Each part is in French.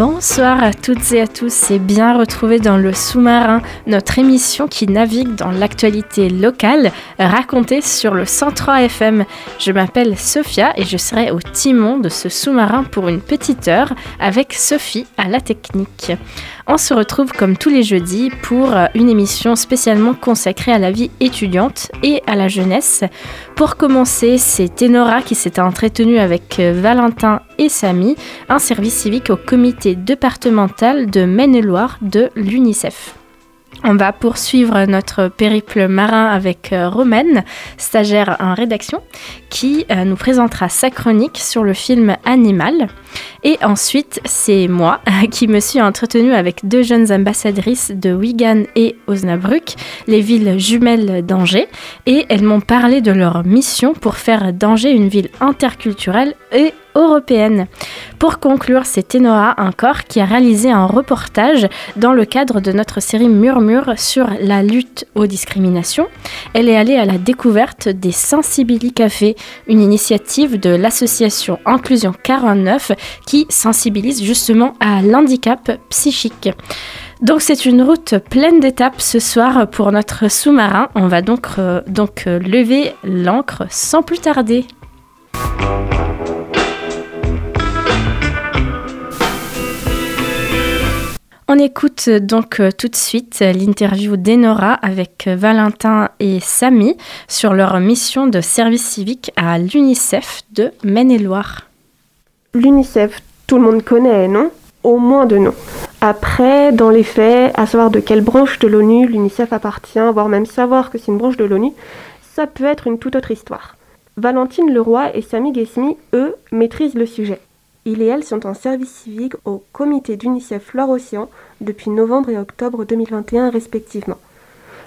Bonsoir à toutes et à tous et bien retrouvés dans le sous-marin, notre émission qui navigue dans l'actualité locale racontée sur le 103 FM. Je m'appelle Sophia et je serai au timon de ce sous-marin pour une petite heure avec Sophie à la technique. On se retrouve comme tous les jeudis pour une émission spécialement consacrée à la vie étudiante et à la jeunesse. Pour commencer, c'est Ténora qui s'est entretenu avec Valentin et Samy, un service civique au comité départemental de Maine-et-Loire de l'UNICEF. On va poursuivre notre périple marin avec euh, Romaine, stagiaire en rédaction, qui euh, nous présentera sa chronique sur le film Animal. Et ensuite, c'est moi qui me suis entretenue avec deux jeunes ambassadrices de Wigan et Osnabrück, les villes jumelles d'Angers, et elles m'ont parlé de leur mission pour faire d'Angers une ville interculturelle et européenne. Pour conclure, c'est Tenora encore qui a réalisé un reportage dans le cadre de notre série Murmure sur la lutte aux discriminations. Elle est allée à la découverte des Sensibility Cafés, une initiative de l'association Inclusion 49 qui sensibilise justement à l'handicap psychique. Donc c'est une route pleine d'étapes ce soir pour notre sous-marin. On va donc, euh, donc euh, lever l'ancre sans plus tarder. On écoute donc euh, tout de suite l'interview d'Enora avec Valentin et Samy sur leur mission de service civique à l'UNICEF de Maine-et-Loire. L'UNICEF, tout le monde connaît, non? Au moins de nom. Après, dans les faits, à savoir de quelle branche de l'ONU l'UNICEF appartient, voire même savoir que c'est une branche de l'ONU, ça peut être une toute autre histoire. Valentine Leroy et Samy Guesmi, eux, maîtrisent le sujet. Ils et elles sont en service civique au comité d'UNICEF Loire-Océan depuis novembre et octobre 2021 respectivement.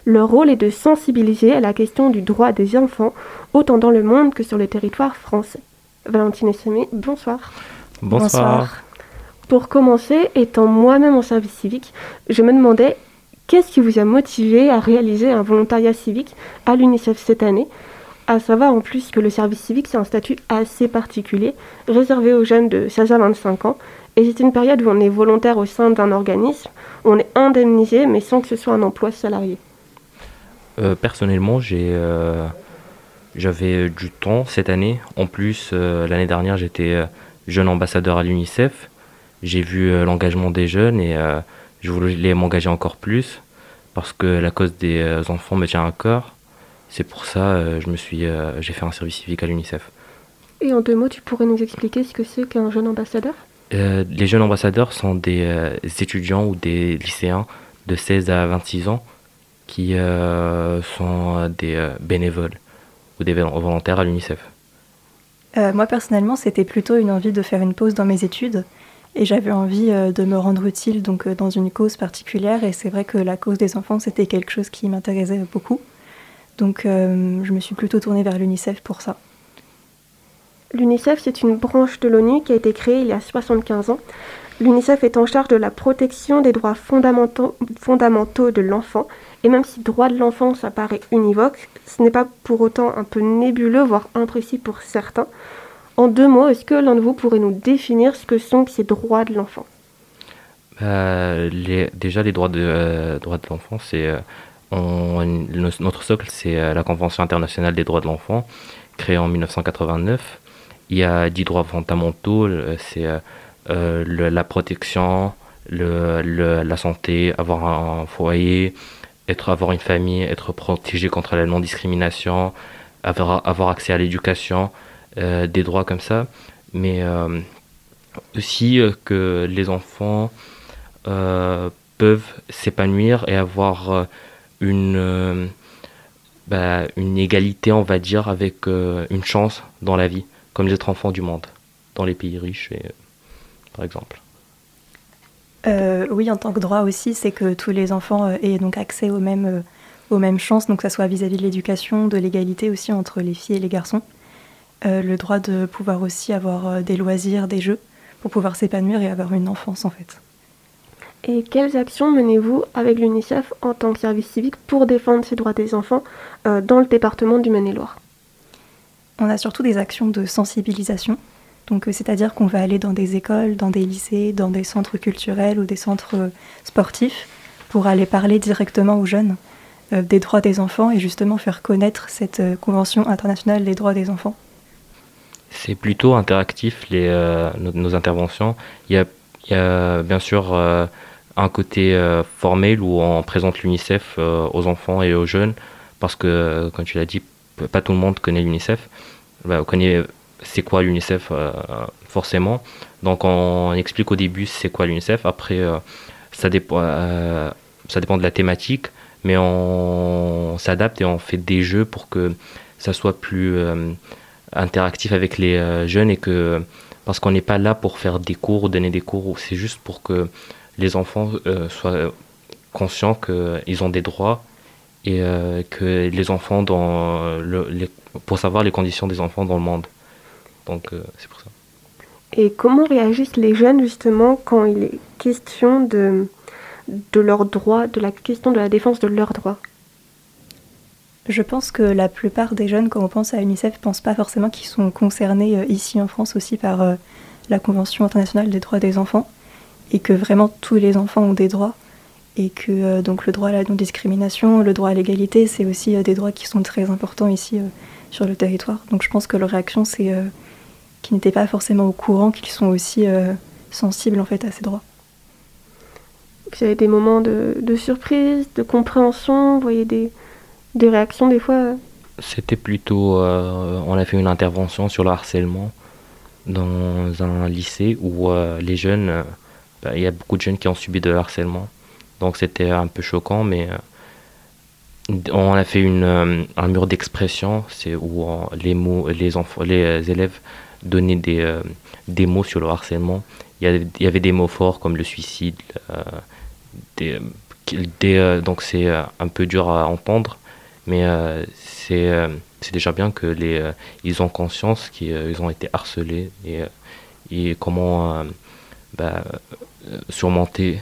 Leur rôle est de sensibiliser à la question du droit des enfants, autant dans le monde que sur le territoire français. Valentine et Samy, bonsoir. Bonsoir. Pour commencer, étant moi-même en service civique, je me demandais qu'est-ce qui vous a motivé à réaliser un volontariat civique à l'UNICEF cette année? À savoir en plus que le service civique, c'est un statut assez particulier, réservé aux jeunes de 16 à 25 ans. Et c'est une période où on est volontaire au sein d'un organisme, on est indemnisé, mais sans que ce soit un emploi salarié. Euh, personnellement, j'ai, euh, j'avais du temps cette année. En plus, euh, l'année dernière, j'étais jeune ambassadeur à l'UNICEF. J'ai vu l'engagement des jeunes et je voulais m'engager encore plus parce que la cause des enfants me tient à cœur. C'est pour ça euh, je me suis, euh, j'ai fait un service civique à l'UNICEF. Et en deux mots, tu pourrais nous expliquer ce que c'est qu'un jeune ambassadeur? Euh, Les jeunes ambassadeurs sont des étudiants ou des lycéens de 16 à 26 ans qui sont des bénévoles ou des volontaires à l'UNICEF. moi personnellement, c'était plutôt une envie de faire une pause dans mes études et j'avais envie de me rendre utile donc dans une cause particulière et c'est vrai que la cause des enfants c'était quelque chose qui m'intéressait beaucoup. Donc euh, je me suis plutôt tournée vers l'UNICEF pour ça. L'UNICEF, c'est une branche de l'ONU qui a été créée il y a 75 ans. L'UNICEF est en charge de la protection des droits fondamentaux, fondamentaux de l'enfant. Et même si droit de l'enfant, ça paraît univoque, ce n'est pas pour autant un peu nébuleux, voire imprécis pour certains. En deux mots, est-ce que l'un de vous pourrait nous définir ce que sont ces droits de l'enfant? Euh, Déjà, les droits de, euh, droits de l'enfant, c'est notre socle, c'est euh, la Convention internationale des droits de l'enfant, créée en 1989. Il y a dix droits fondamentaux, c'est euh, la protection, la santé, avoir un foyer, être, avoir une famille, être protégé contre la non-discrimination, avoir, accès à l'éducation, euh, des droits comme ça. Mais aussi que les enfants peuvent s'épanouir et avoir une, euh, bah, une égalité, on va dire, avec une chance dans la vie, comme les autres enfants du monde, dans les pays riches, et, par exemple. oui, en tant que droit aussi, c'est que tous les enfants aient donc accès aux mêmes, aux mêmes chances, donc que ce soit vis-à-vis de l'éducation, de l'égalité aussi entre les filles et les garçons. le droit de pouvoir aussi avoir des loisirs, des jeux, pour pouvoir s'épanouir et avoir une enfance en fait. Et quelles actions menez-vous avec l'UNICEF en tant que service civique pour défendre ces droits des enfants euh, dans le département du Maine-et-Loire? On a surtout des actions de sensibilisation. Donc, euh, c'est-à-dire qu'on va aller dans des écoles, dans des lycées, dans des centres culturels ou des centres euh, sportifs pour aller parler directement aux jeunes des droits des enfants et justement faire connaître cette Convention internationale des droits des enfants. C'est plutôt interactif les, euh, nos, interventions. Il y a, il y a bien sûr euh, un côté euh, formel où on présente l'UNICEF aux enfants et aux jeunes parce que, comme tu l'as dit, pas tout le monde connaît l'UNICEF. Bah, on connaît c'est quoi l'UNICEF forcément. Donc on explique au début c'est quoi l'UNICEF. Après, ça, dépend, ça dépend de la thématique, mais on, s'adapte et on fait des jeux pour que ça soit plus interactif avec les euh, jeunes et que parce qu'on n'est pas là pour faire des cours ou donner des cours, c'est juste pour que les enfants euh, soient conscients qu'ils ont des droits et euh, que les enfants dans le, pour savoir les conditions des enfants dans le monde. Donc c'est pour ça. Et comment réagissent les jeunes justement quand il est question de, de leurs droits, de la question de la défense de leurs droits? Je pense que la plupart des jeunes, quand on pense à UNICEF, ne pensent pas forcément qu'ils sont concernés euh, ici en France aussi par euh, la Convention internationale des droits des enfants, et que vraiment tous les enfants ont des droits, et que euh, donc le droit à la non-discrimination, le droit à l'égalité, c'est aussi des droits qui sont très importants ici sur le territoire. Donc je pense que leur réaction, c'est qu'ils n'étaient pas forcément au courant qu'ils sont aussi sensibles en fait à ces droits. Vous avez des moments de, de surprise, de compréhension, vous voyez des des réactions des fois euh C'était plutôt. Euh, on a fait une intervention sur le harcèlement dans un lycée où euh, les jeunes. Bah, il y a beaucoup de jeunes qui ont subi de harcèlement. Donc c'était un peu choquant, mais on a fait une, un mur d'expression, c'est où les mots, les enfants, les élèves donnaient des, des mots sur le harcèlement. Il y, avait, des mots forts comme le suicide. des, donc c'est un peu dur à entendre, mais euh, euh, c'est déjà bien que les euh, ils ont conscience qu'ils ont été harcelés et, et comment bah, surmonter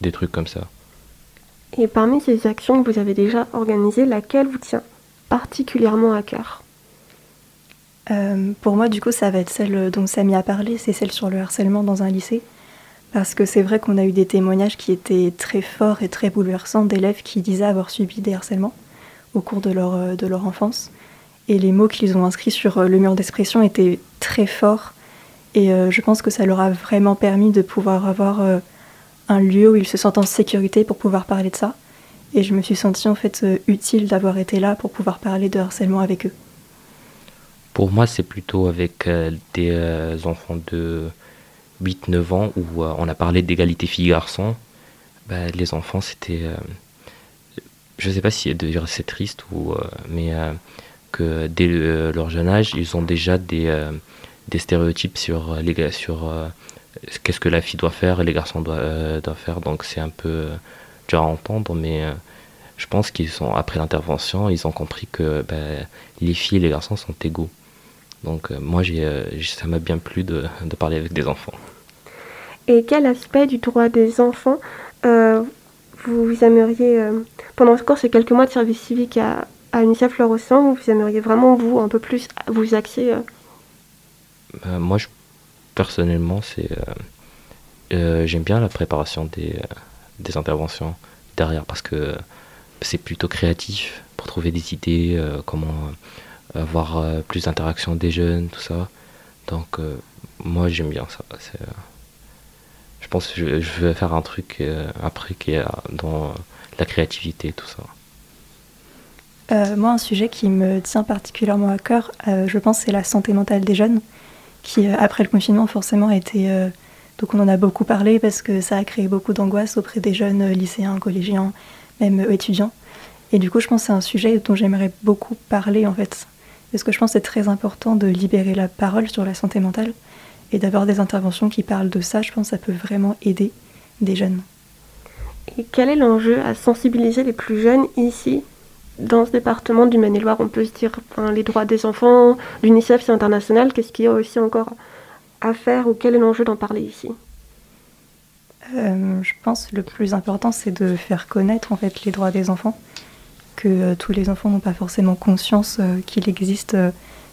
des trucs comme ça. Et parmi ces actions que vous avez déjà organisées, laquelle vous tient particulièrement à cœur? Pour moi, du coup, ça va être celle dont Samy a parlé, c'est celle sur le harcèlement dans un lycée. Parce que c'est vrai qu'on a eu des témoignages qui étaient très forts et très bouleversants d'élèves qui disaient avoir subi des harcèlements au cours de leur, euh, de leur enfance. Et les mots qu'ils ont inscrits sur euh, le mur d'expression étaient très forts. Et euh, je pense que ça leur a vraiment permis de pouvoir avoir un lieu où ils se sentent en sécurité pour pouvoir parler de ça. Et je me suis sentie en fait utile d'avoir été là pour pouvoir parler de harcèlement avec eux. Pour moi, c'est plutôt avec des enfants de 8-9 ans où on a parlé d'égalité filles-garçons. Bah, les enfants, c'était je ne sais pas si c'est triste ou euh, mais euh, que dès leur jeune âge ils ont déjà des, euh, des stéréotypes sur les sur qu'est-ce que la fille doit faire et les garçons doivent, faire. Donc c'est un peu dur à entendre mais je pense qu'ils sont après l'intervention ils ont compris que ben, les filles et les garçons sont égaux. Donc moi j'ai ça m'a bien plu de, de, parler avec des enfants. Et quel aspect du droit des enfants vous, aimeriez, euh, pendant encore ces quelques mois de service civique à, à UNICEF Fleur Océan, vous aimeriez vraiment, vous, un peu plus vous axer euh euh, Moi, je, personnellement, c'est j'aime bien la préparation des, interventions derrière parce que c'est plutôt créatif pour trouver des idées, comment avoir plus d'interaction des jeunes, tout ça. Donc, moi, j'aime bien ça. Je pense que je, vais faire un truc euh, après qui est dans la créativité, tout ça. Euh, moi, un sujet qui me tient particulièrement à cœur, euh, je pense, c'est la santé mentale des jeunes, qui, après le confinement, forcément, a été. donc, on en a beaucoup parlé parce que ça a créé beaucoup d'angoisse auprès des jeunes lycéens, collégiens, même étudiants. Et du coup, je pense que c'est un sujet dont j'aimerais beaucoup parler en fait. Parce que je pense que c'est très important de libérer la parole sur la santé mentale et d'avoir des interventions qui parlent de ça. Je pense que ça peut vraiment aider des jeunes. Et quel est l'enjeu à sensibiliser les plus jeunes ici dans ce département du Maine-et-Loire, on peut se dire les droits des enfants, l'UNICEF c'est international, qu'est-ce qu'il y a aussi encore à faire ou quel est l'enjeu d'en parler ici? Euh, Je pense que le plus important c'est de faire connaître en fait les droits des enfants, que euh, tous les enfants n'ont pas forcément conscience euh, qu'il existe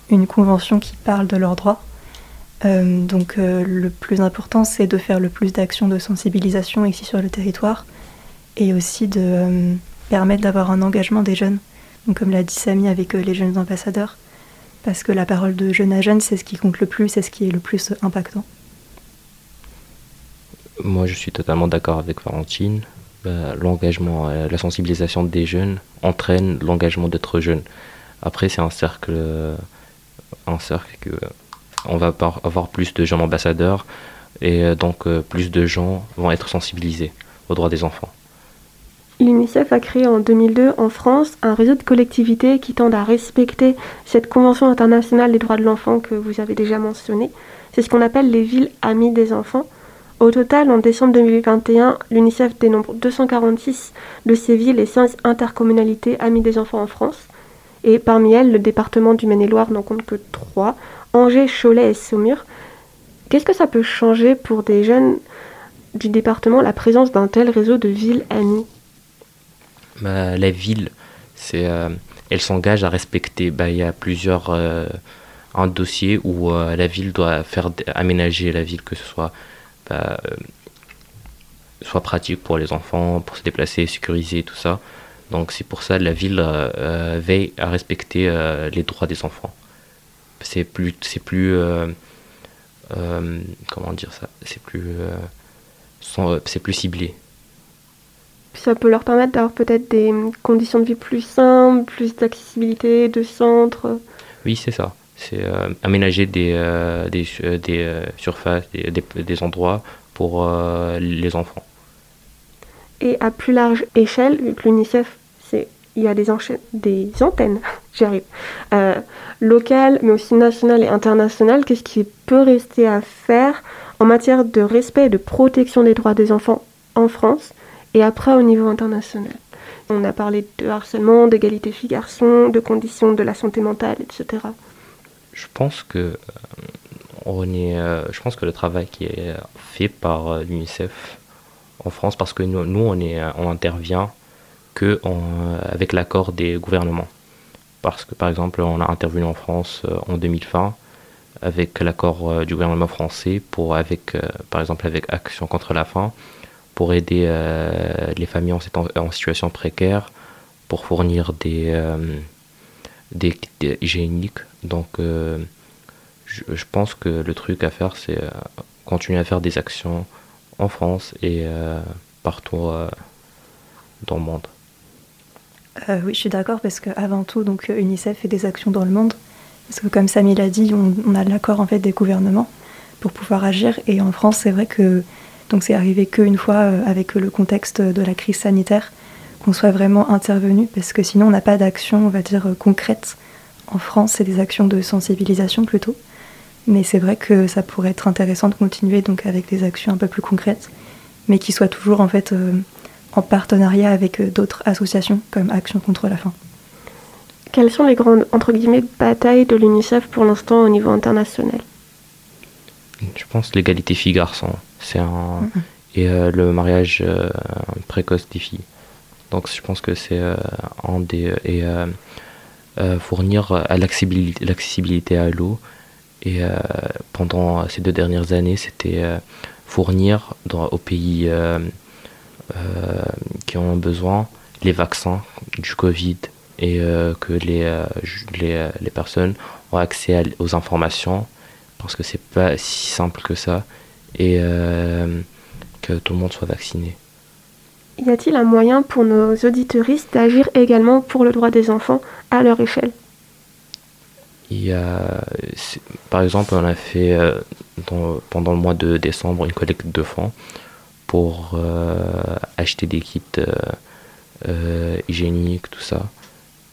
une convention qui parle de leurs droits. donc le plus important c'est de faire le plus d'actions de sensibilisation ici sur le territoire et aussi de permettre d'avoir un engagement des jeunes. Comme l'a dit Samy avec euh, les jeunes ambassadeurs, parce que la parole de jeune à jeune, c'est ce qui compte le plus, c'est ce qui est le plus impactant. Moi, je suis totalement d'accord avec Valentine. Bah, l'engagement, euh, la sensibilisation des jeunes entraîne l'engagement d'être jeune. Après, c'est un cercle, un cercle que on va avoir plus de jeunes ambassadeurs et euh, donc plus de gens vont être sensibilisés aux droits des enfants. L'UNICEF a créé en 2002 en France un réseau de collectivités qui tendent à respecter cette Convention internationale des droits de l'enfant que vous avez déjà mentionnée. C'est ce qu'on appelle les villes amies des enfants. Au total, en décembre 2021, l'UNICEF dénombre 246 de ces villes et 5 intercommunalités amies des enfants en France. Et parmi elles, le département du Maine-et-Loire n'en compte que 3, Angers, Cholet et Saumur. Qu'est-ce que ça peut changer pour des jeunes du département la présence d'un tel réseau de villes amies? La ville, euh, elle s'engage à respecter. Bah, il y a plusieurs euh, un dossier où euh, la ville doit faire aménager la ville, que ce soit bah, soit pratique pour les enfants, pour se déplacer, sécuriser, tout ça. Donc c'est pour ça que la ville veille à respecter les droits des enfants. C'est plus, c'est plus, comment dire ça, c'est plus ciblé ça peut leur permettre d'avoir peut-être des conditions de vie plus simples, plus d'accessibilité, de centres. Oui, c'est ça. C'est euh, aménager des, euh, des, euh, des surfaces, des, des, endroits pour les enfants. Et à plus large échelle, vu que l'UNICEF, il y a des, des antennes, j'y arrive, locales, mais aussi nationales et internationales, qu'est-ce qui peut rester à faire en matière de respect et de protection des droits des enfants en France et après au niveau international. On a parlé de harcèlement, d'égalité filles-garçons, de conditions de la santé mentale, etc. Je pense que euh, on est, euh, je pense que le travail qui est fait par euh, l'UNICEF en France, parce que nous, on, est, on intervient que avec l'accord des gouvernements. Parce que par exemple, on a intervenu en France en 2020 avec l'accord du gouvernement français pour avec, par exemple, avec Action contre la faim pour aider euh, les familles en, situation précaire, pour fournir des, euh, des hygiéniques. Donc, euh, je, pense que le truc à faire, c'est continuer à faire des actions en France et partout dans le monde. oui, je suis d'accord parce qu'avant tout, donc UNICEF fait des actions dans le monde. Parce que comme Samy l'a dit, on, on a l'accord en fait des gouvernements pour pouvoir agir. Et en France, c'est vrai que donc c'est arrivé qu'une fois euh, avec le contexte de la crise sanitaire qu'on soit vraiment intervenu, parce que sinon on n'a pas d'action, on va dire, euh, concrète. En France, c'est des actions de sensibilisation plutôt. Mais c'est vrai que ça pourrait être intéressant de continuer donc avec des actions un peu plus concrètes, mais qui soient toujours en fait euh, en partenariat avec d'autres associations comme Action contre la faim. Quelles sont les grandes entre guillemets batailles de l'UNICEF pour l'instant au niveau international? Je pense l'égalité filles-garçons. C'est un et euh, le mariage euh, précoce des filles. Donc je pense que c'est euh, un des et fournir l'accessibilité à l'eau. Et pendant ces deux dernières années c'était fournir dans, aux pays qui ont besoin les vaccins du Covid et que les, les, les, personnes ont accès aux informations parce que c'est pas si simple que ça et euh, que tout le monde soit vacciné. Y a-t-il un moyen pour nos auditeuristes d'agir également pour le droit des enfants à leur échelle? Il y a, par exemple, on a fait euh, pendant le mois de décembre une collecte de fonds pour euh, acheter des kits hygiéniques, tout ça.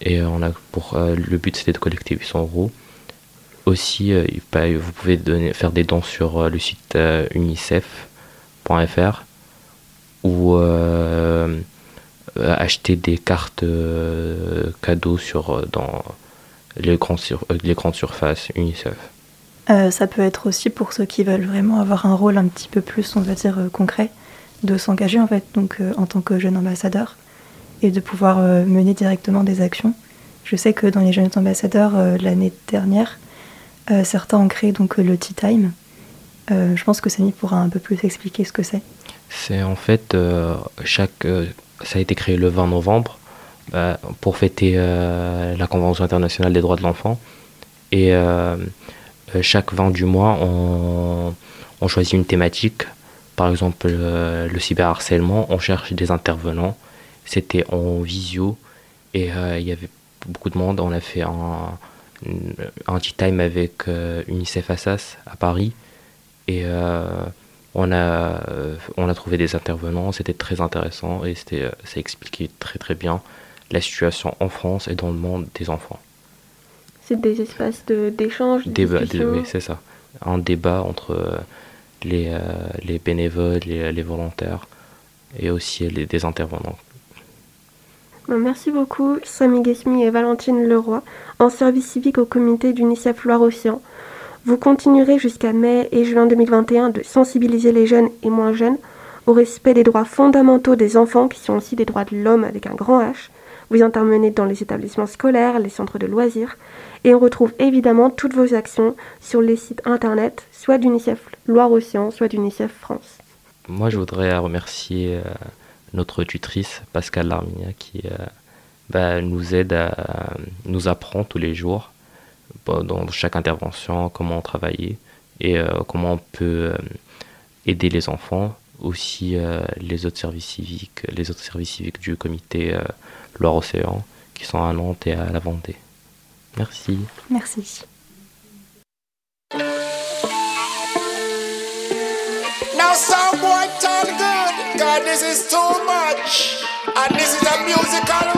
Et on a pour le but c'était de collecter 800 euros. Aussi, vous pouvez faire des dons sur le site unicef.fr ou acheter des cartes cadeaux sur, dans les, grands les grandes surfaces UNICEF. Euh, ça peut être aussi pour ceux qui veulent vraiment avoir un rôle un petit peu plus, on va dire, euh, concret, de s'engager en fait, donc euh, en tant que jeune ambassadeur, et de pouvoir mener directement des actions. Je sais que dans les jeunes ambassadeurs l'année dernière, certains ont créé donc le Tea Time. je pense que Samy pourra un peu plus expliquer ce que c'est. C'est en fait chaque, ça a été créé le 20 novembre pour fêter la Convention internationale des droits de l'enfant et euh, chaque 20 du mois, on, choisit une thématique. Par exemple, euh, le cyberharcèlement, on cherche des intervenants. C'était en visio et euh, il y avait beaucoup de monde. On a fait un, un tea time avec UNICEF Assas à Paris et on, a, on a trouvé des intervenants. C'était très intéressant et ça expliquait très très bien la situation en France et dans le monde des enfants. C'est des espaces d'échange, de, Oui, c'est ça. Un débat entre euh, les, euh, les bénévoles, les, les, volontaires et aussi les, des intervenants. Merci beaucoup, Samy Guesmi et Valentine Leroy, en service civique au comité d'UNICEF Loire-Océan. Vous continuerez jusqu'à mai et juin 2021 de sensibiliser les jeunes et moins jeunes au respect des droits fondamentaux des enfants, qui sont aussi des droits de l'homme avec un grand H. Vous intervenez dans les établissements scolaires, les centres de loisirs, et on retrouve évidemment toutes vos actions sur les sites internet, soit d'UNICEF Loire-Océan, soit d'UNICEF France. Moi, je voudrais remercier euh, notre tutrice, Pascal Larminia, qui euh, bah, nous aide à nous apprend tous les jours dans chaque intervention comment travailler et euh, comment on peut aider les enfants, aussi les autres services civiques, les autres services civiques du comité Loire-Océan qui sont à Nantes et à la Vendée. Merci. Merci. Now some boy turn good, God this is too much, and this is a musical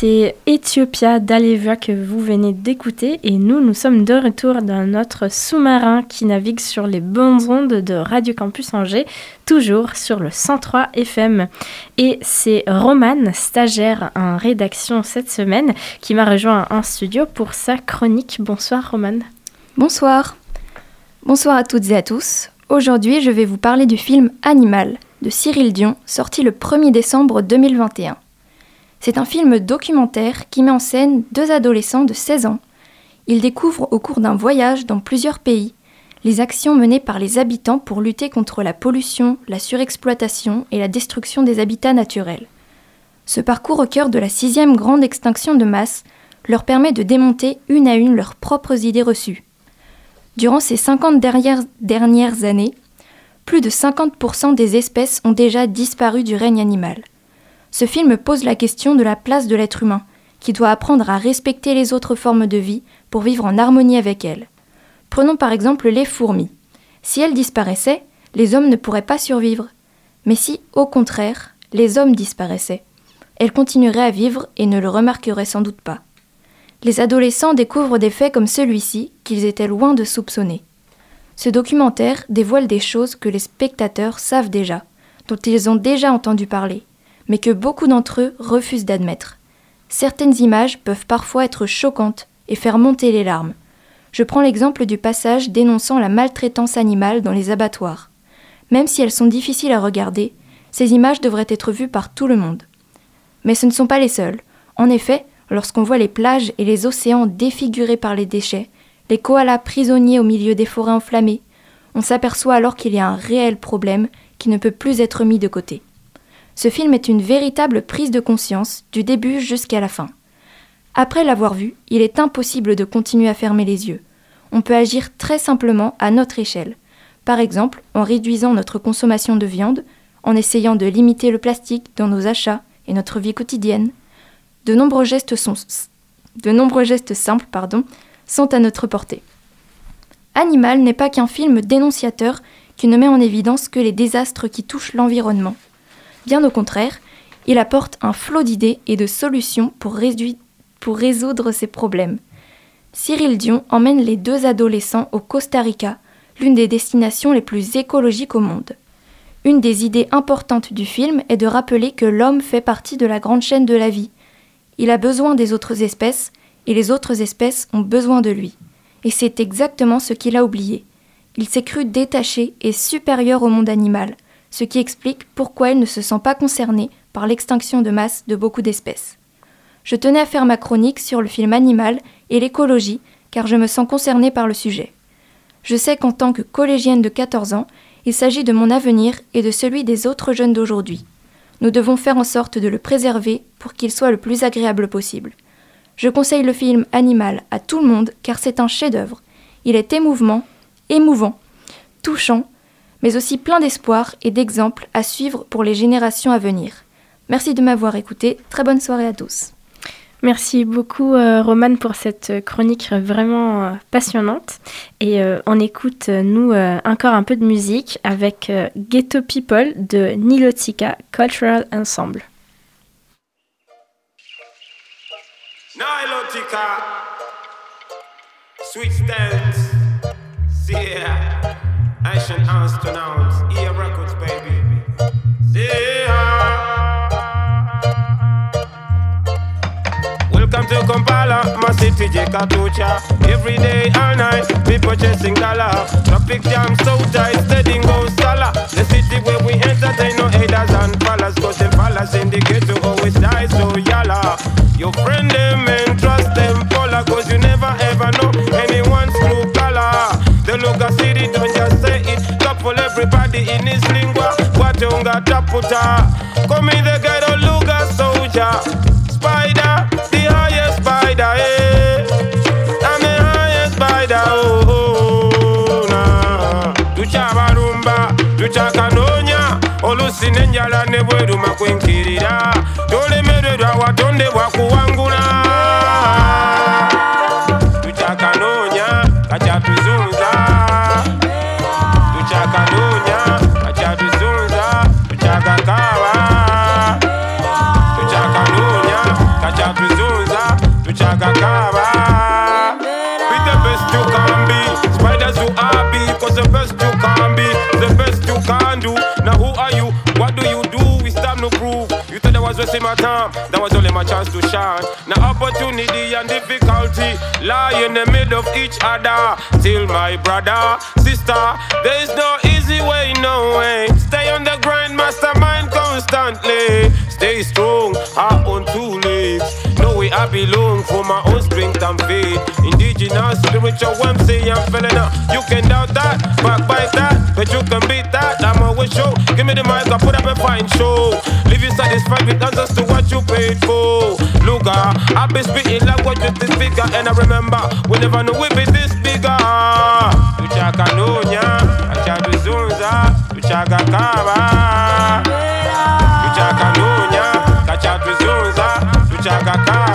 c'était Ethiopia d'Aleva que vous venez d'écouter et nous, nous sommes de retour dans notre sous-marin qui navigue sur les bonnes ondes de Radio Campus Angers, toujours sur le 103 FM. Et c'est Romane, stagiaire en rédaction cette semaine, qui m'a rejoint en studio pour sa chronique. Bonsoir Romane. Bonsoir. Bonsoir à toutes et à tous. Aujourd'hui, je vais vous parler du film Animal de Cyril Dion, sorti le 1er décembre 2021. C'est un film documentaire qui met en scène deux adolescents de 16 ans. Ils découvrent au cours d'un voyage dans plusieurs pays les actions menées par les habitants pour lutter contre la pollution, la surexploitation et la destruction des habitats naturels. Ce parcours au cœur de la sixième grande extinction de masse leur permet de démonter une à une leurs propres idées reçues. Durant ces 50 dernières, dernières années, plus de 50% des espèces ont déjà disparu du règne animal ce film pose la question de la place de l'être humain, qui doit apprendre à respecter les autres formes de vie pour vivre en harmonie avec elles. Prenons par exemple les fourmis. Si elles disparaissaient, les hommes ne pourraient pas survivre. Mais si, au contraire, les hommes disparaissaient, elles continueraient à vivre et ne le remarqueraient sans doute pas. Les adolescents découvrent des faits comme celui-ci qu'ils étaient loin de soupçonner. Ce documentaire dévoile des choses que les spectateurs savent déjà, dont ils ont déjà entendu parler, mais que beaucoup d'entre eux refusent d'admettre. Certaines images peuvent parfois être choquantes et faire monter les larmes. Je prends l'exemple du passage dénonçant la maltraitance animale dans les abattoirs. Même si elles sont difficiles à regarder, ces images devraient être vues par tout le monde. Mais ce ne sont pas les seules. En effet, lorsqu'on voit les plages et les océans défigurés par les déchets, les koalas prisonniers au milieu des forêts enflammées, on s'aperçoit alors qu'il y a un réel problème qui ne peut plus être mis de côté. Ce film est une véritable prise de conscience, du début jusqu'à la fin. Après l'avoir vu, il est impossible de continuer à fermer les yeux. On peut agir très simplement à notre échelle. Par exemple, en réduisant notre consommation de viande, en essayant de limiter le plastique dans nos achats et notre vie quotidienne. De nombreux gestes, simples pardon, sont à notre portée. Animal n'est pas qu'un film dénonciateur qui ne met en évidence que les désastres qui touchent l'environnement. Bien au contraire, il apporte un flot d'idées et de solutions pour, résoudre ces problèmes. Cyril Dion emmène les deux adolescents au Costa Rica, l'une des destinations les plus écologiques au monde. Une des idées importantes du film est de rappeler que l'homme fait partie de la grande chaîne de la vie. Il a besoin des autres espèces, et les autres espèces ont besoin de lui. Et c'est exactement ce qu'il a oublié. Il s'est cru détaché et supérieur au monde animal, ce qui explique pourquoi il ne se sent pas concerné par l'extinction de masse de beaucoup d'espèces. Je tenais à faire ma chronique sur le film Animal et l'écologie, car je me sens concernée par le sujet. Je sais qu'en tant que collégienne de 14 ans, il s'agit de mon avenir et de celui des autres jeunes d'aujourd'hui. Nous devons faire en sorte de le préserver pour qu'il soit le plus agréable possible. Je conseille le film Animal à tout le monde car c'est un chef-d'œuvre. Il est émouvant, émouvant, touchant, mais aussi plein d'espoir et d'exemples à suivre pour les générations à venir. Merci de m'avoir écouté. Très bonne soirée à tous. Merci beaucoup euh, Romane pour cette chronique vraiment euh, passionnante. Et euh, on écoute nous encore un peu de musique avec Ghetto People de Nilotica Cultural Ensemble. Nilotica, Sweet Ancient astronauts, EA Records, baby. Yeah. Welcome to Kampala, my city, Jakatucha. Every day, all night, people chasing dollar. Traffic jam so tight, steady go sala. The city where we entertain no haters and fallers. Cause them fallers in the ghetto always die so yalla. Your friend them and trust them, Paula, cause you never ever know anyone's true color. The local city don't just say for everybody in his lingua. Watonga taputa, come the ghetto, luga soldier. Spider, the highest spider, eh. I'm the highest spider, oh, oh, nah. Tuchabarumba, tuchakanonya, olusine njala ne bweruma kwenkirira. Tolemererwa watondebwa kuwangula. Wasting my time. That was only my chance to shine. Now opportunity and difficulty lie in the middle of each other. Till my brother, sister, there is no easy way, no way. Stay on the grind, mastermind constantly. Stay strong, heart on two legs. Know where I belong for my own strength and faith. Indigenous, spiritual, MC, I'm feeling up. You can doubt that, backbite that, but you can beat that. I'm always show. Give me the mic, I put up a fine show. Leave you satisfied with answers to what you paid for. Look, uh, I've been spitting like what you think bigger, and I remember we never knew we'd be this bigger. Tuchaka nunya, achadu zunza, tuchaka kaba. Tuchaka nunya, kachatu zunza, kaba.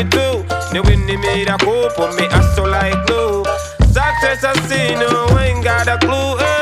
It through. The made a cope on me, I so like glue. Success I see, no, ain't got a clue. Hey,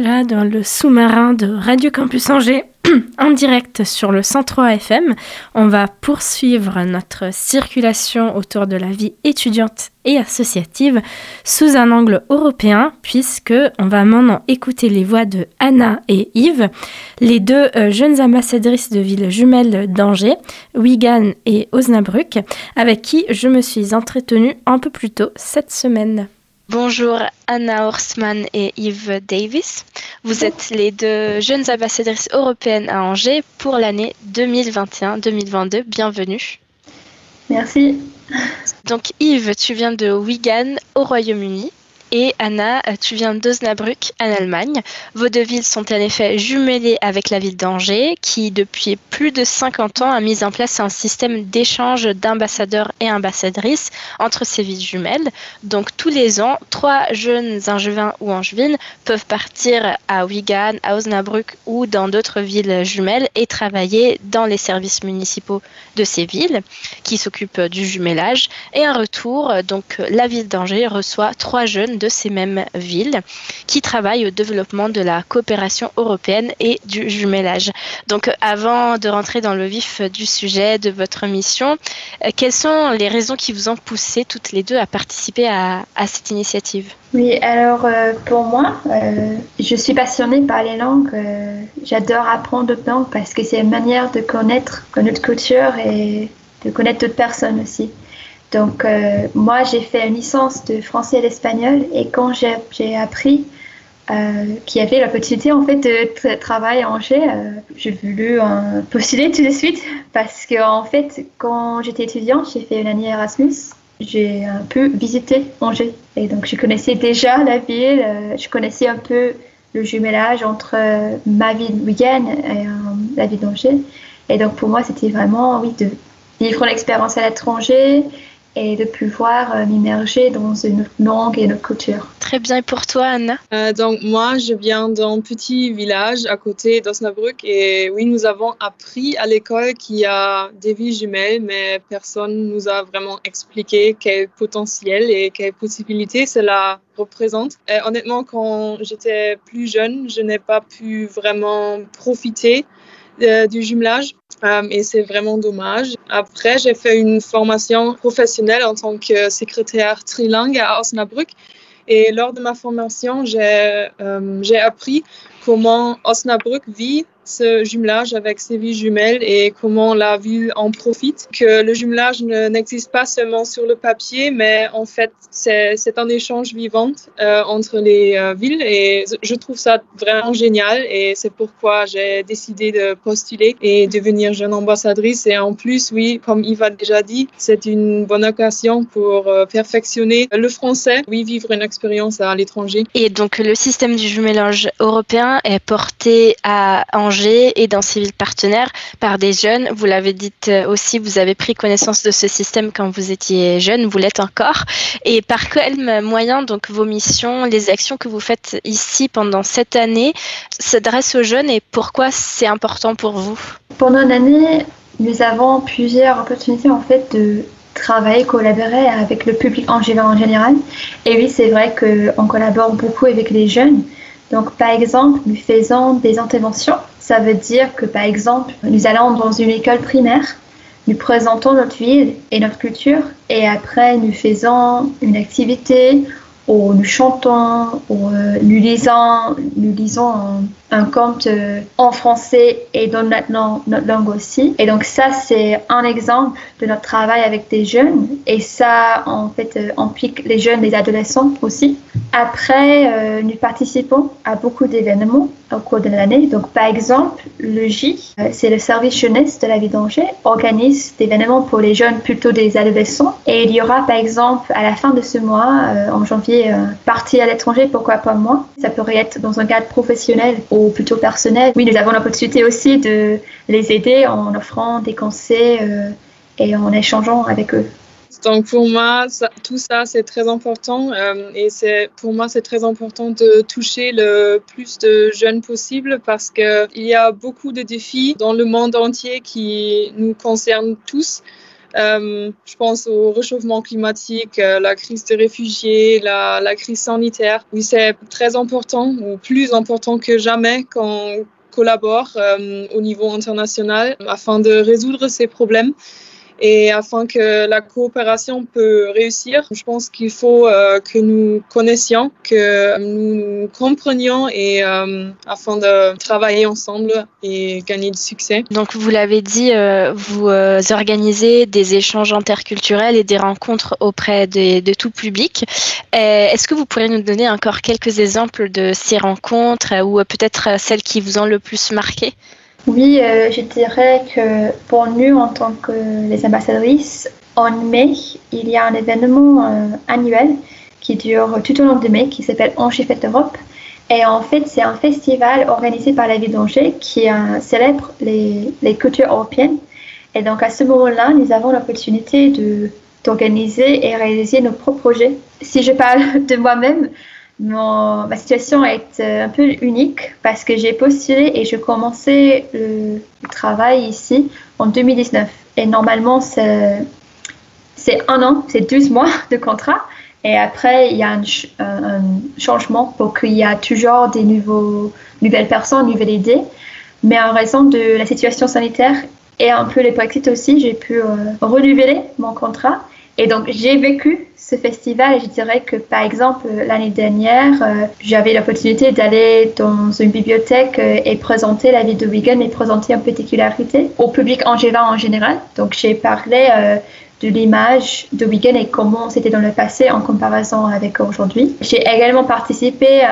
Dans le sous-marin de Radio Campus Angers, en direct sur le 103 FM. On va poursuivre notre circulation autour de la vie étudiante et associative sous un angle européen, puisque on va maintenant écouter les voix de Anna et Yves, les deux euh, jeunes ambassadrices de villes jumelles d'Angers, Wigan et Osnabrück, avec qui je me suis entretenue un peu plus tôt cette semaine. Bonjour Anna Horsman et Yves Davis. Vous êtes les deux jeunes ambassadrices européennes à Angers pour l'année 2021-2022. Bienvenue. Merci. Donc Yves, tu viens de Wigan au Royaume-Uni. Et Anna, tu viens d'Osnabrück en Allemagne. Vos deux villes sont en effet jumelées avec la ville d'Angers, qui depuis plus de 50 ans a mis en place un système d'échange d'ambassadeurs et ambassadrices entre ces villes jumelles. Donc tous les ans, trois jeunes angevins ou angevines peuvent partir à Wigan, à Osnabrück ou dans d'autres villes jumelles et travailler dans les services municipaux de ces villes qui s'occupent du jumellage. Et en retour, donc la ville d'Angers reçoit trois jeunes de ces mêmes villes qui travaillent au développement de la coopération européenne et du jumellage. Donc avant de rentrer dans le vif du sujet de votre mission, euh, quelles sont les raisons qui vous ont poussé toutes les deux à participer à, cette initiative? Oui, alors euh, pour moi, euh, je suis passionnée par les langues. J'adore apprendre d'autres langues parce que c'est une manière de connaître notre culture et de connaître d'autres personnes aussi. Donc, euh, moi, j'ai fait une licence de français et d'espagnol et quand j'ai appris euh, qu'il y avait la possibilité en fait de tra- travailler à Angers, euh, j'ai voulu postuler tout de suite parce que en fait, quand j'étais étudiante, j'ai fait une année Erasmus. J'ai un peu visité Angers et donc je connaissais déjà la ville, je connaissais un peu le jumelage entre ma ville Wigan et la ville d'Angers. Et donc pour moi, c'était vraiment oui de vivre l'expérience à l'étranger et de pouvoir euh, m'immerger dans une autre langue et une autre culture. Très bien. Et pour toi, Anna? Euh, donc moi, je viens d'un petit village à côté d'Osnabrück et oui, nous avons appris à l'école qu'il y a des villes jumelles, mais personne nous a vraiment expliqué quel potentiel et quelles possibilités cela représente. Et honnêtement, quand j'étais plus jeune, je n'ai pas pu vraiment profiter euh, du jumelage euh, et c'est vraiment dommage. Après, j'ai fait une formation professionnelle en tant que secrétaire trilingue à Osnabrück et lors de ma formation, j'ai euh, appris comment Osnabrück vit ce jumelage avec ses villes jumelles et comment la ville en profite. Que le jumelage n'existe pas seulement sur le papier, mais en fait, c'est un échange vivant euh, entre les euh, villes et je trouve ça vraiment génial et c'est pourquoi j'ai décidé de postuler et devenir jeune ambassadrice. Et en plus, oui, comme Yves a déjà dit, c'est une bonne occasion pour euh, perfectionner le français, oui, vivre une expérience à l'étranger. Et donc, le système du jumelage européen est porté à Angers et dans ces villes partenaires par des jeunes. Vous l'avez dit euh, aussi, vous avez pris connaissance de ce système quand vous étiez jeune, vous l'êtes encore. Et par quels moyens, donc vos missions, les actions que vous faites ici pendant cette année s'adressent aux jeunes et pourquoi c'est important pour vous? Pendant l'année, nous avons plusieurs opportunités en fait de travailler, collaborer avec le public en général. Et oui, c'est vrai qu'on collabore beaucoup avec les jeunes. Donc, par exemple, nous faisons des interventions. Ça veut dire que, par exemple, nous allons dans une école primaire, nous présentons notre ville et notre culture, et après, nous faisons une activité où nous chantons, où euh, nous lisons, nous lisons un conte euh, en français et dans notre langue aussi. Et donc ça, c'est un exemple de notre travail avec des jeunes. Et ça, en fait, euh, implique les jeunes, les adolescents aussi. Après, euh, nous participons à beaucoup d'événements au cours de l'année. Donc, par exemple, le J, c'est le service jeunesse de la vie d'Angers, organise des événements pour les jeunes, plutôt des adolescents. Et il y aura, par exemple, à la fin de ce mois, en janvier, partie à l'étranger, pourquoi pas moi. Ça pourrait être dans un cadre professionnel plutôt personnel. Oui, nous avons l'opportunité aussi de les aider en offrant des conseils euh, et en échangeant avec eux. Donc pour moi, tout ça, c'est très important euh, et pour moi, c'est très important de toucher le plus de jeunes possible parce qu'il y a beaucoup de défis dans le monde entier qui nous concernent tous. Euh, je pense au réchauffement climatique, euh, la crise des réfugiés, la, crise sanitaire. Oui, c'est très important, ou plus important que jamais, qu'on collabore euh, au niveau international afin de résoudre ces problèmes. Et afin que la coopération peut réussir, je pense qu'il faut euh, que nous connaissions, que nous comprenions et euh, afin de travailler ensemble et gagner du succès. Donc vous l'avez dit, euh, vous organisez des échanges interculturels et des rencontres auprès de, de tout public. Est-ce que vous pourriez nous donner encore quelques exemples de ces rencontres ou peut-être celles qui vous ont le plus marqué? Oui, euh, je dirais que pour nous, en tant que les ambassadrices, en mai, il y a un événement euh, annuel qui dure tout au long de mai, qui s'appelle Angers Fête Europe. Et en fait, c'est un festival organisé par la ville d'Angers qui euh, célèbre les, les, cultures européennes. Et donc, à ce moment-là, nous avons l'opportunité d'organiser et réaliser nos propres projets. Si je parle de moi-même, ma situation est euh, un peu unique parce que j'ai postulé et je commençais le, travail ici en 2019. Et normalement, c'est un an, c'est 12 mois de contrat. Et après, il y a un, changement pour qu'il y a toujours des nouveaux, nouvelles personnes, nouvelles idées. Mais en raison de la situation sanitaire et un peu les Brexit aussi, j'ai pu euh, renouveler mon contrat. Et donc, j'ai vécu ce festival et je dirais que, par exemple, l'année dernière, euh, j'avais l'opportunité d'aller dans une bibliothèque euh, et présenter la ville de Wigan et présenter une particularité au public angevin en général. Donc, j'ai parlé euh, de l'image de Wigan et comment c'était dans le passé en comparaison avec aujourd'hui. J'ai également participé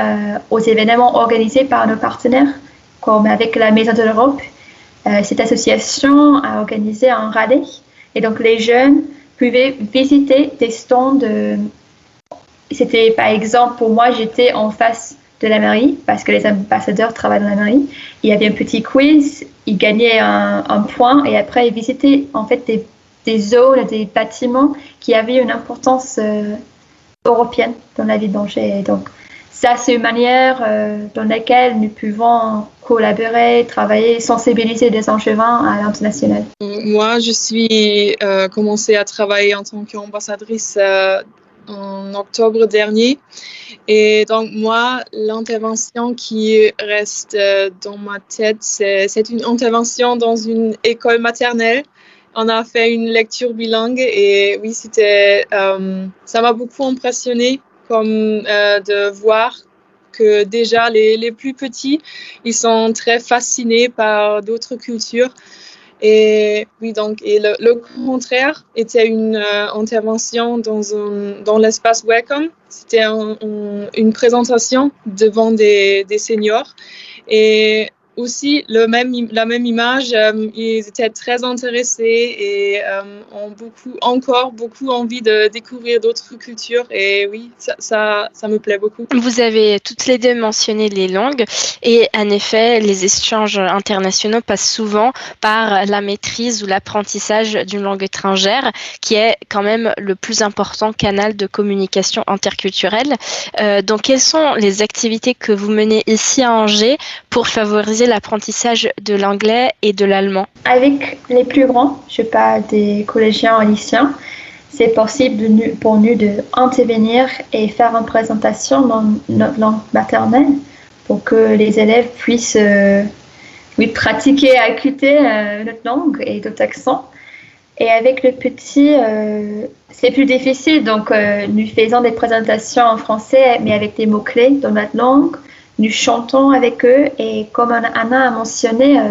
aux événements organisés par nos partenaires, comme avec la Maison de l'Europe. cette association a organisé un rallye et donc les jeunes pouvez visiter des stands. C'était par exemple, pour moi, j'étais en face de la mairie parce que les ambassadeurs travaillent dans la mairie. Il y avait un petit quiz, ils gagnaient un, point et après ils visitaient en fait des, zones, des bâtiments qui avaient une importance euh, européenne dans la ville d'Angers. Ça, c'est une manière euh, dans laquelle nous pouvons collaborer, travailler, sensibiliser les angevins à l'international. Moi, je suis euh, commencé à travailler en tant qu'ambassadrice euh, en octobre dernier. Et donc, moi, l'intervention qui reste dans ma tête, c'est une intervention dans une école maternelle. On a fait une lecture bilingue et oui, c'était, ça m'a beaucoup impressionné comme euh, de voir que déjà les, les plus petits, ils sont très fascinés par d'autres cultures. Et oui, donc, et le, contraire était une euh, intervention dans, un, dans l'espace Welcome. C'était un, un, une présentation devant des, des seniors. Et aussi le même, la même image. Euh, ils étaient très intéressés et euh, ont beaucoup, encore beaucoup envie de découvrir d'autres cultures. Et oui, ça, ça, ça, me plaît beaucoup. Vous avez toutes les deux mentionné les langues. Et en effet, les échanges internationaux passent souvent par la maîtrise ou l'apprentissage d'une langue étrangère, qui est quand même le plus important canal de communication interculturelle. Euh, donc, quelles sont les activités que vous menez ici à Angers pour favoriser l'apprentissage de l'anglais et de l'allemand Avec les plus grands, je parle des collégiens et lycéens, c'est possible de, pour nous d'intervenir et faire une présentation dans notre langue maternelle pour que les élèves puissent euh, pratiquer et écouter euh, notre langue et d'autres accents. Et avec le petit, euh, c'est plus difficile, donc nous faisons des présentations en français, mais avec des mots-clés dans notre langue nous chantons avec eux et comme Anna a mentionné, euh,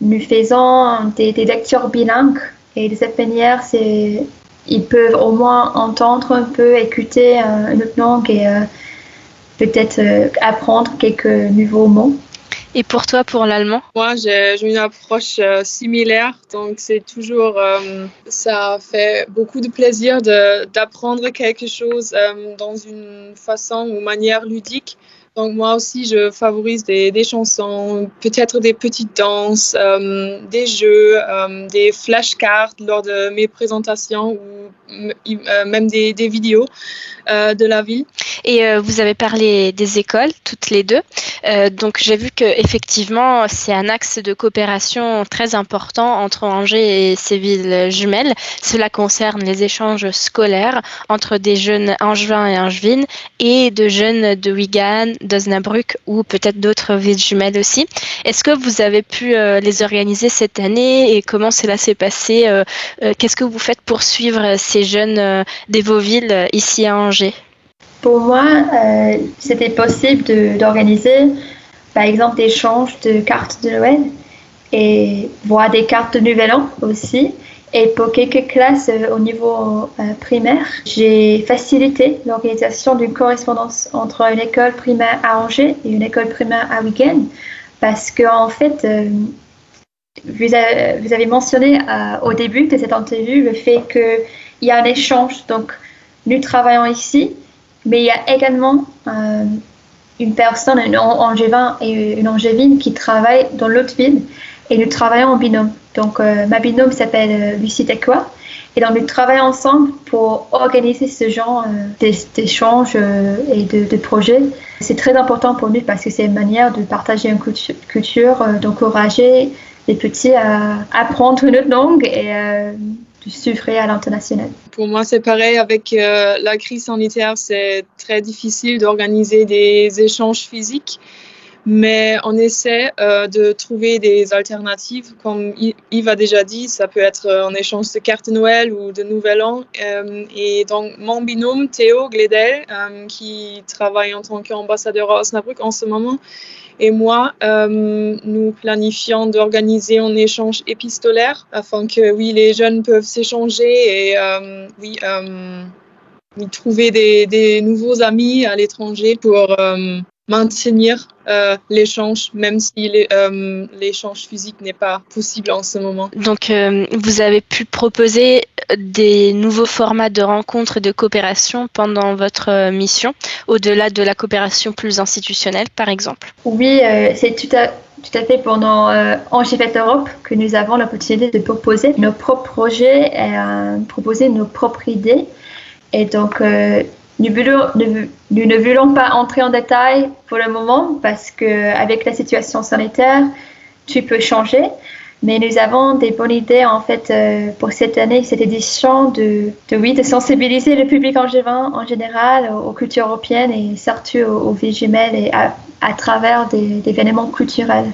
nous faisons des, des, lectures bilingues et de cette manière, c'est, ils peuvent au moins entendre un peu, écouter euh, une autre langue et euh, peut-être euh, apprendre quelques nouveaux mots. Et pour toi, pour l'allemand? Moi, j'ai, une approche euh, similaire. Donc, c'est toujours, euh, ça fait beaucoup de plaisir de, d'apprendre quelque chose euh, dans une façon ou manière ludique. Donc moi aussi, je favorise des, chansons, peut-être des petites danses, euh, des jeux, euh, des flashcards lors de mes présentations ou euh, même des, des vidéos de la ville. Et vous avez parlé des écoles, toutes les deux. donc j'ai vu que effectivement, c'est un axe de coopération très important entre Angers et ses villes jumelles. Cela concerne les échanges scolaires entre des jeunes angevins et angevines et de jeunes de Wigan, d'Osnabrück ou peut-être d'autres villes jumelles aussi. Est-ce que vous avez pu euh, les organiser cette année et comment cela s'est passé euh, euh, Qu'est-ce que vous faites pour suivre ces jeunes des vos villes ici à Angers? Pour moi, c'était possible d'organiser par exemple des échanges de cartes de Noël et voir des cartes de Nouvel An aussi. Et pour quelques classes au niveau euh, primaire, j'ai facilité l'organisation d'une correspondance entre une école primaire à Angers et une école primaire à Wigan parce qu'en en fait, euh, vous, avez, vous, avez, mentionné euh, au début de cette interview le fait qu'il y a un échange. Donc, nous travaillons ici, mais il y a également euh, une personne, un angevin et une angevine qui travaillent dans l'autre ville et nous travaillons en binôme. Donc, euh, ma binôme s'appelle euh, Lucie Tekwa. Et donc, nous travaillons ensemble pour organiser ce genre d'échanges et de, projets. C'est très important pour nous parce que c'est une manière de partager une culture, d'encourager les petits à apprendre une autre langue et s'ouvrir à l'international. Pour moi, c'est pareil avec euh, la crise sanitaire. C'est très difficile d'organiser des échanges physiques mais on essaie euh, de trouver des alternatives. Comme Yves a déjà dit, ça peut être en échange de cartes Noël ou de Nouvel An. Euh, et donc, mon binôme, Théo Gledel, euh, qui travaille en tant qu'ambassadeur à Osnabrück en ce moment, et moi, nous planifions d'organiser un échange épistolaire afin que, oui, les jeunes peuvent s'échanger et, oui, trouver des, des, nouveaux amis à l'étranger pour maintenir euh, l'échange, même si l'échange euh, physique n'est pas possible en ce moment. Donc, euh, vous avez pu proposer des nouveaux formats de rencontres et de coopération pendant votre mission, au-delà de la coopération plus institutionnelle, par exemple? Oui, c'est tout à, tout à fait pendant euh, Europe que nous avons l'opportunité de proposer nos propres projets et proposer nos propres idées. Et donc, nous, ne voulons pas entrer en détail pour le moment parce qu'avec la situation sanitaire, tout peut changer. Mais nous avons des bonnes idées en fait euh, pour cette année, cette édition de, sensibiliser le public en général aux, cultures européennes et surtout aux, aux jumelles et à, travers des, événements culturels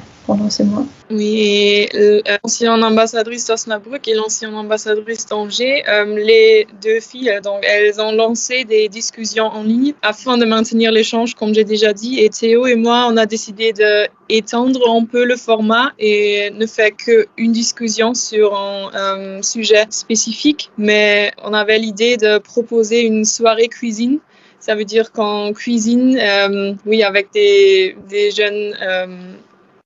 Oui, et l'ancienne ambassadrice d'Osnabrück et l'ancienne ambassadrice d'Angers, euh, les deux filles, donc, elles ont lancé des discussions en ligne afin de maintenir l'échange, comme j'ai déjà dit. Et Théo et moi, on a décidé d'étendre un peu le format et ne faire qu'une discussion sur un euh, sujet spécifique. Mais on avait l'idée de proposer une soirée cuisine ça veut dire qu'en cuisine, euh, oui, avec des, jeunes euh,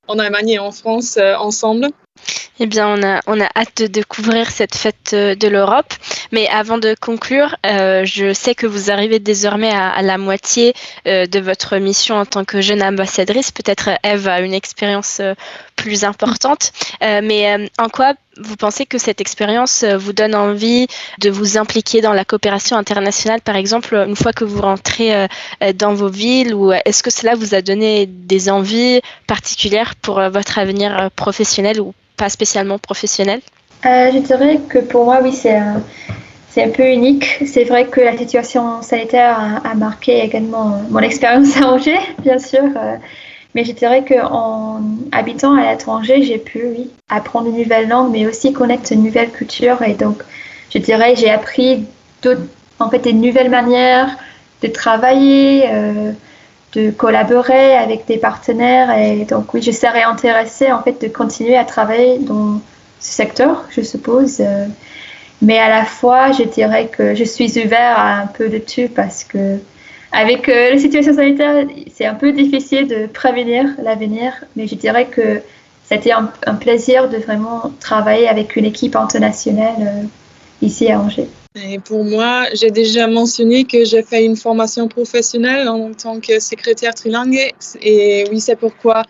en Allemagne et en France euh, ensemble. Eh bien, on a, on a hâte de découvrir cette fête de l'Europe. Mais avant de conclure, euh, je sais que vous arrivez désormais à, la moitié euh, de votre mission en tant que jeune ambassadrice. Peut-être Eve a une expérience euh, plus importante. mais en quoi vous pensez que cette expérience vous donne envie de vous impliquer dans la coopération internationale, par exemple, une fois que vous rentrez dans vos villes, ou est-ce que cela vous a donné des envies particulières pour votre avenir professionnel ou pas spécialement professionnel? Euh, Je dirais que pour moi, oui, c'est un, un peu unique. C'est vrai que la situation sanitaire a, marqué également mon expérience à Angers, bien sûr. Mais je dirais qu'en habitant à l'étranger, j'ai pu, oui, apprendre une nouvelle langue, mais aussi connaître une nouvelle culture. Et donc, je dirais, j'ai appris en fait, des nouvelles manières de travailler, euh, de collaborer avec des partenaires. Et donc, oui, je serais intéressée en fait de continuer à travailler dans ce secteur, je suppose. Euh, mais à la fois, je dirais que je suis ouvert à un peu de tout parce que avec euh, la situation sanitaire, c'est un peu difficile de prévenir l'avenir. Mais je dirais que c'était un, plaisir de vraiment travailler avec une équipe internationale euh, ici à Angers. Et pour moi, j'ai déjà mentionné que j'ai fait une formation professionnelle en tant que secrétaire trilingue. Et oui, c'est pourquoi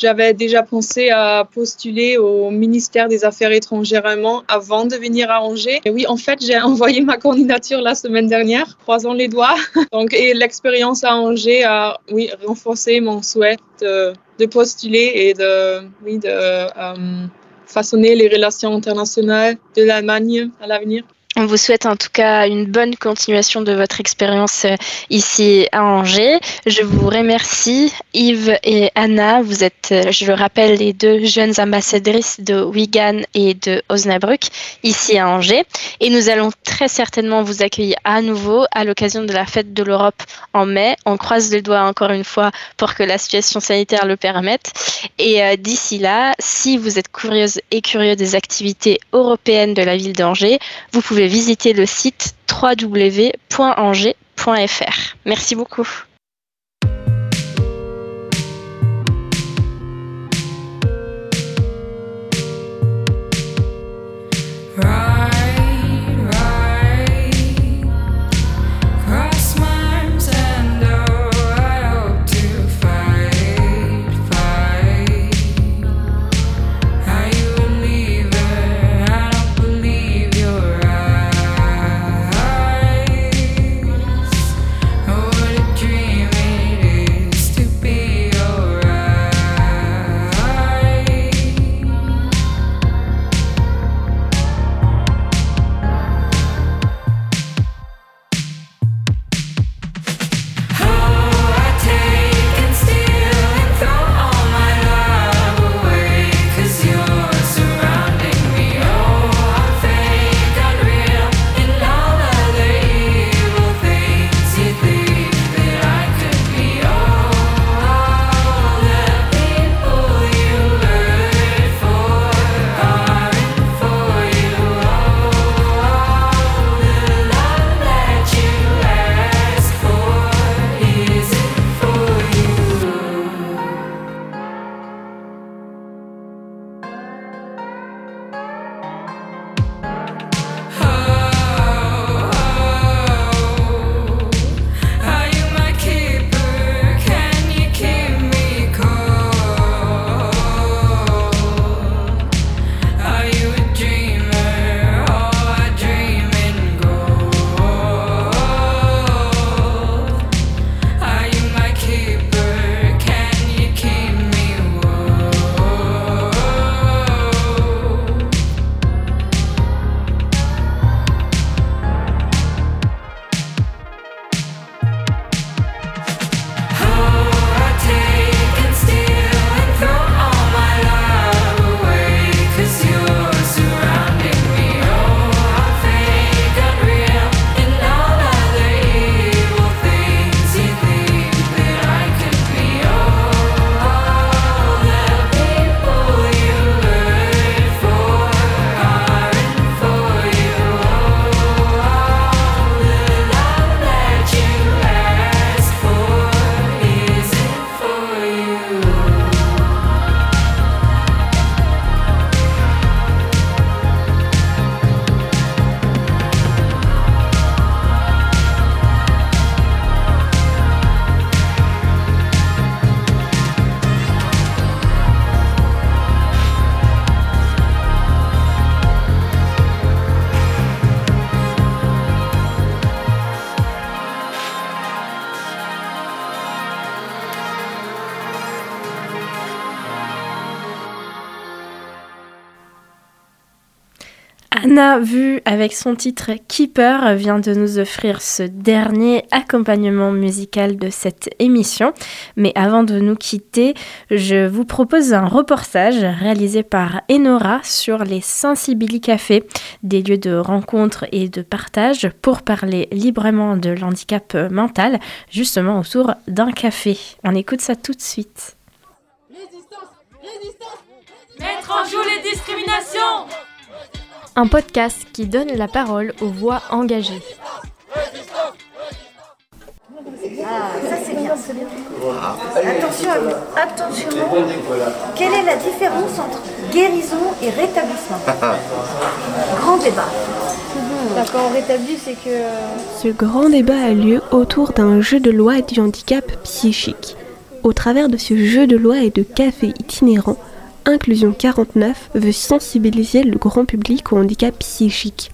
j'avais déjà pensé à postuler au ministère des Affaires étrangères allemand avant de venir à Angers. Et oui, en fait, j'ai envoyé ma candidature la semaine dernière, croisant les doigts. Donc, et l'expérience à Angers a oui, renforcé mon souhait de, postuler et de, oui, de euh, façonner les relations internationales de l'Allemagne à l'avenir. On vous souhaite en tout cas une bonne continuation de votre expérience euh, ici à Angers. Je vous remercie Yves et Anna. Vous êtes, euh, je le rappelle, les deux jeunes ambassadrices de Wigan et de Osnabrück ici à Angers. Et nous allons très certainement vous accueillir à nouveau à l'occasion de la fête de l'Europe en mai. On croise le doigt encore une fois pour que la situation sanitaire le permette. Et euh, d'ici là, si vous êtes curieuse et curieux des activités européennes de la ville d'Angers, vous pouvez visiter le site www.angers.fr. Merci beaucoup. Vu, avec son titre Keeper, vient de nous offrir ce dernier accompagnement musical de cette émission. Mais avant de nous quitter, je vous propose un reportage réalisé par Enora sur les Sensibili Cafés, des lieux de rencontre et de partage pour parler librement de l'handicap mental, justement autour d'un café. On écoute ça tout de suite. Résistance Résistance Mettre en joue les discriminations un podcast qui donne la parole aux voix engagées. Ah, ça c'est bien. Attention à vous. Attention. Quelle est la différence entre guérison et rétablissement Grand débat. D'accord, on rétablit, c'est que... euh, Ce grand débat a lieu autour d'un jeu de loi du handicap psychique. Au travers de ce jeu de loi et de café itinérant, Inclusion 49 veut sensibiliser le grand public au handicap psychique.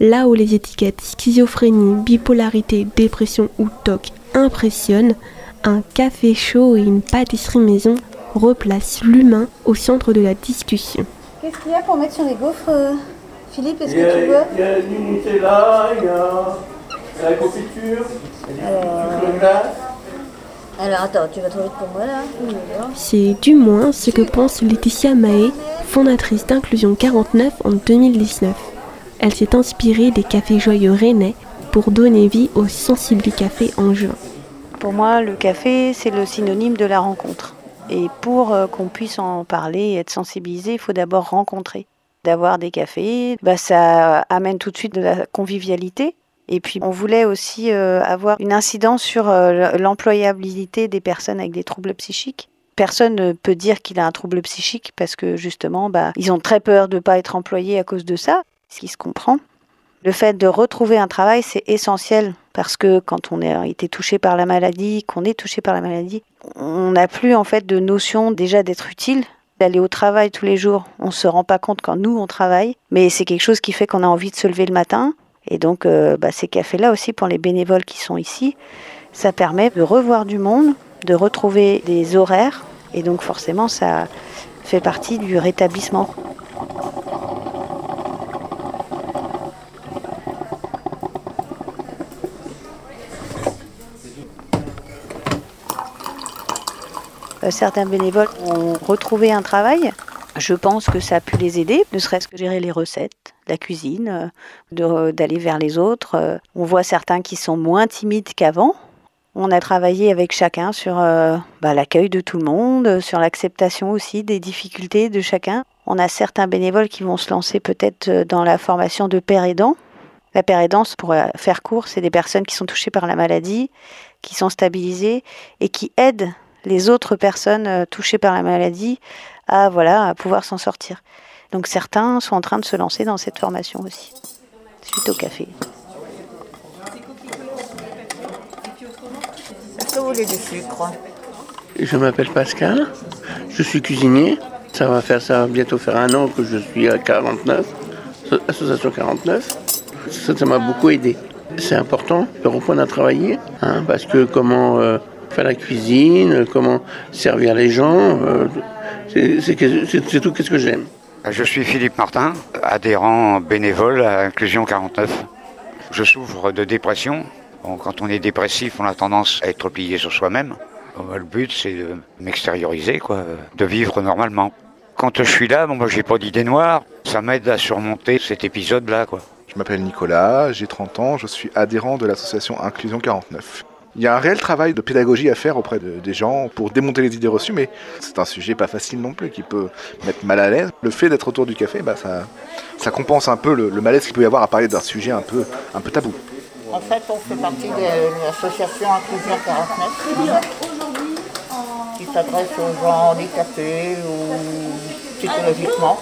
Là où les étiquettes schizophrénie, bipolarité, dépression ou TOC impressionnent, un café chaud et une pâtisserie maison replacent l'humain au centre de la discussion. Qu'est-ce qu'il y a pour mettre sur les gaufres euh, Philippe, est-ce Il y a, que tu veux il y a du Nutella, il y a la confiture, il y a du. Alors attends, tu vas trop vite pour moi là C'est du moins ce que pense Laetitia Mahé, fondatrice d'Inclusion 49 en 2019. Elle s'est inspirée des cafés joyeux rennais pour donner vie au Sensibli Café en juin. Pour moi, le café, c'est le synonyme de la rencontre. Et pour euh, qu'on puisse en parler et être sensibilisé, il faut d'abord rencontrer. D'avoir des cafés, bah, ça amène tout de suite de la convivialité. Et puis, on voulait aussi euh, avoir une incidence sur euh, l'employabilité des personnes avec des troubles psychiques. Personne ne peut dire qu'il a un trouble psychique parce que justement, bah, ils ont très peur de ne pas être employés à cause de ça, ce qui se comprend. Le fait de retrouver un travail, c'est essentiel parce que quand on a été touché par la maladie, qu'on est touché par la maladie, on n'a plus en fait de notion déjà d'être utile, d'aller au travail tous les jours. On se rend pas compte quand nous on travaille, mais c'est quelque chose qui fait qu'on a envie de se lever le matin. Et donc, euh, bah, ces cafés-là aussi pour les bénévoles qui sont ici, ça permet de revoir du monde, de retrouver des horaires, et donc forcément, ça fait partie du rétablissement. Euh, Certains bénévoles ont retrouvé un travail. Je pense que ça a pu les aider, ne serait-ce que gérer les recettes, la cuisine, euh, de- d'aller vers les autres. Euh, On voit certains qui sont moins timides qu'avant. On a travaillé avec chacun sur euh, bah, l'accueil de tout le monde, euh, sur l'acceptation aussi des difficultés de chacun. On a certains bénévoles qui vont se lancer peut-être euh, dans la formation de père aidant. La père aidance, pour euh, faire court, c'est des personnes qui sont touchées par la maladie, qui sont stabilisées et qui aident les autres personnes euh, touchées par la maladie à voilà à pouvoir s'en sortir. Donc certains sont en train de se lancer dans cette formation aussi, suite au café. Est-ce que vous voulez du sucre? Je m'appelle Pascal, je suis cuisinier. Ça va faire ça va bientôt faire un an que je suis à 49, association 49. Ça ça m'a beaucoup aidé. C'est important de reprendre à travailler, hein, parce que comment euh, faire la cuisine, comment servir les gens, euh, c'est- tout qu'est-ce que j'aime? Je suis Philippe Martin, adhérent bénévole à Inclusion 49. Je souffre de dépression. Bon, quand on est dépressif, on a tendance à être plié sur soi-même. Le but, c'est de m'extérioriser, quoi, de vivre normalement. Quand je suis là, bon, moi, j'ai pas d'idée noire. Ça m'aide à surmonter cet épisode-là, quoi. Je m'appelle Nicolas, j'ai 30 ans, je suis adhérent de l'association Inclusion 49. Il y a un réel travail de pédagogie à faire auprès de- des gens pour démonter les idées reçues, mais c'est un sujet pas facile non plus qui peut mettre mal à l'aise. Le fait d'être autour du café, bah, ça, ça compense un peu le, le malaise qu'il peut y avoir à parler d'un sujet un peu, un peu tabou. En fait, on fait partie de l'association Inclusion 49 qui s'adresse aux gens handicapés ou psychologiquement.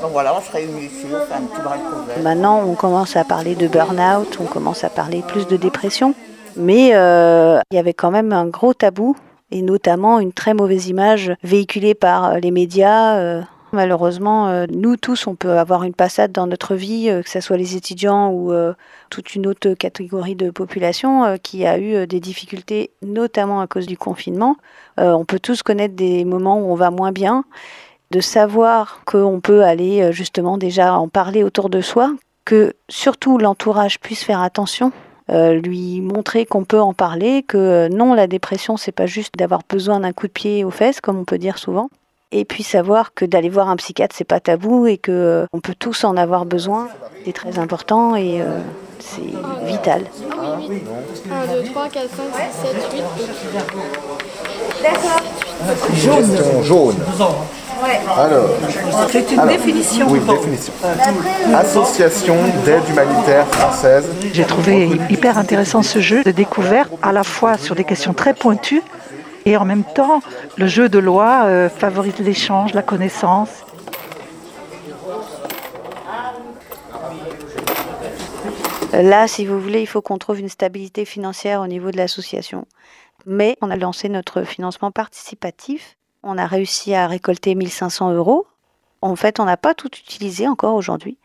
Donc voilà, on se réunit ici, on fait un petit bras. Maintenant, on commence à parler de burn-out, on commence à parler plus de dépression, mais euh, il y avait quand même un gros tabou et notamment une très mauvaise image véhiculée par euh, les médias. euh. Malheureusement, nous tous, on peut avoir une passade dans notre vie, que ce soit les étudiants ou toute une autre catégorie de population qui a eu des difficultés, notamment à cause du confinement. On peut tous connaître des moments où on va moins bien. de savoir qu'on peut aller justement déjà en parler autour de soi, que surtout l'entourage puisse faire attention, euh, lui montrer qu'on peut en parler, que euh, non, la dépression, c'est pas juste d'avoir besoin d'un coup de pied aux fesses, comme on peut dire souvent. Et puis savoir que d'aller voir un psychiatre, c'est pas tabou et que euh, on peut tous en avoir besoin. C'est très important et euh, c'est vital. 1, 2, 3, 4, 5, 6, 7, 8. D'accord. Question jaune. Alors, C'est une alors, définition. Oui, définition. Association d'aide humanitaire française. J'ai trouvé hyper intéressant ce jeu de découverte, à la fois sur des questions très pointues et en même temps, le jeu de loi euh, favorise l'échange, la connaissance. Là, si vous voulez, il faut qu'on trouve une stabilité financière au niveau de l'association. Mais on a lancé notre financement participatif. On a réussi à récolter 1500 euros. En fait, on n'a pas tout utilisé encore aujourd'hui.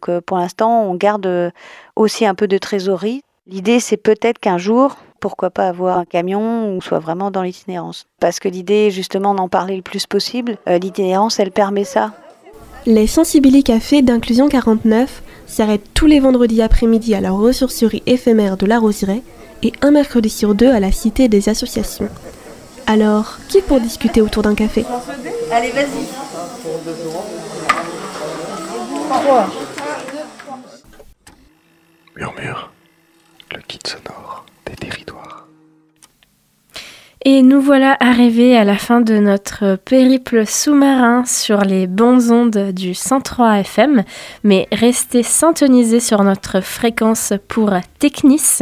Que pour l'instant, on garde aussi un peu de trésorerie. L'idée, c'est peut-être qu'un jour, pourquoi pas avoir un camion ou soit vraiment dans l'itinérance. Parce que l'idée, justement, d'en parler le plus possible, euh, l'itinérance, elle permet ça. Les Sensibility Café d'Inclusion 49 s'arrêtent tous les vendredis après-midi à la ressourcerie éphémère de la Roseraie et un mercredi sur deux à la Cité des Associations. Alors, qui pour discuter autour d'un café Allez, vas-y. Murmure. Le kit sonore des territoires. Et nous voilà arrivés à la fin de notre périple sous-marin sur les bonnes ondes du 103 FM. Mais restez syntonisés sur notre fréquence pour Technis,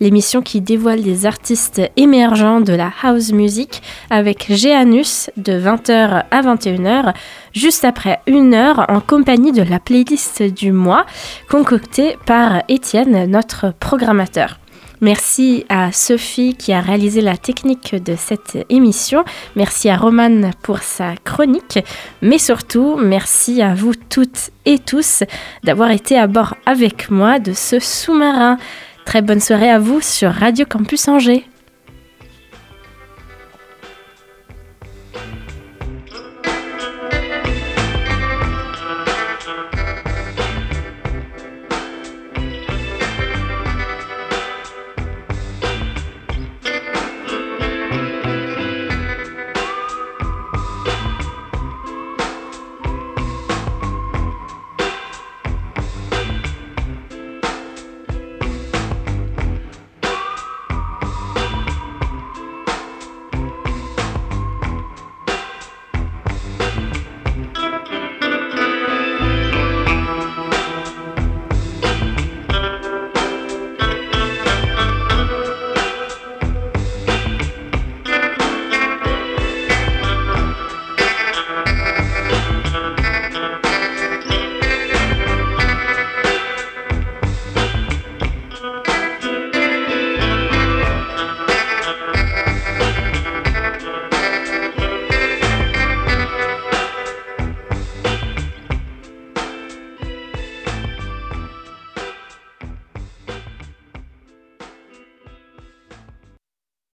l'émission qui dévoile des artistes émergents de la house music avec Géanus de 20h à 21h, juste après une heure en compagnie de la playlist du mois concoctée par Étienne, notre programmateur. Merci à Sophie qui a réalisé la technique de cette émission. Merci à Romane pour sa chronique. Mais surtout, merci à vous toutes et tous d'avoir été à bord avec moi de ce sous-marin. Très bonne soirée à vous sur Radio Campus Angers.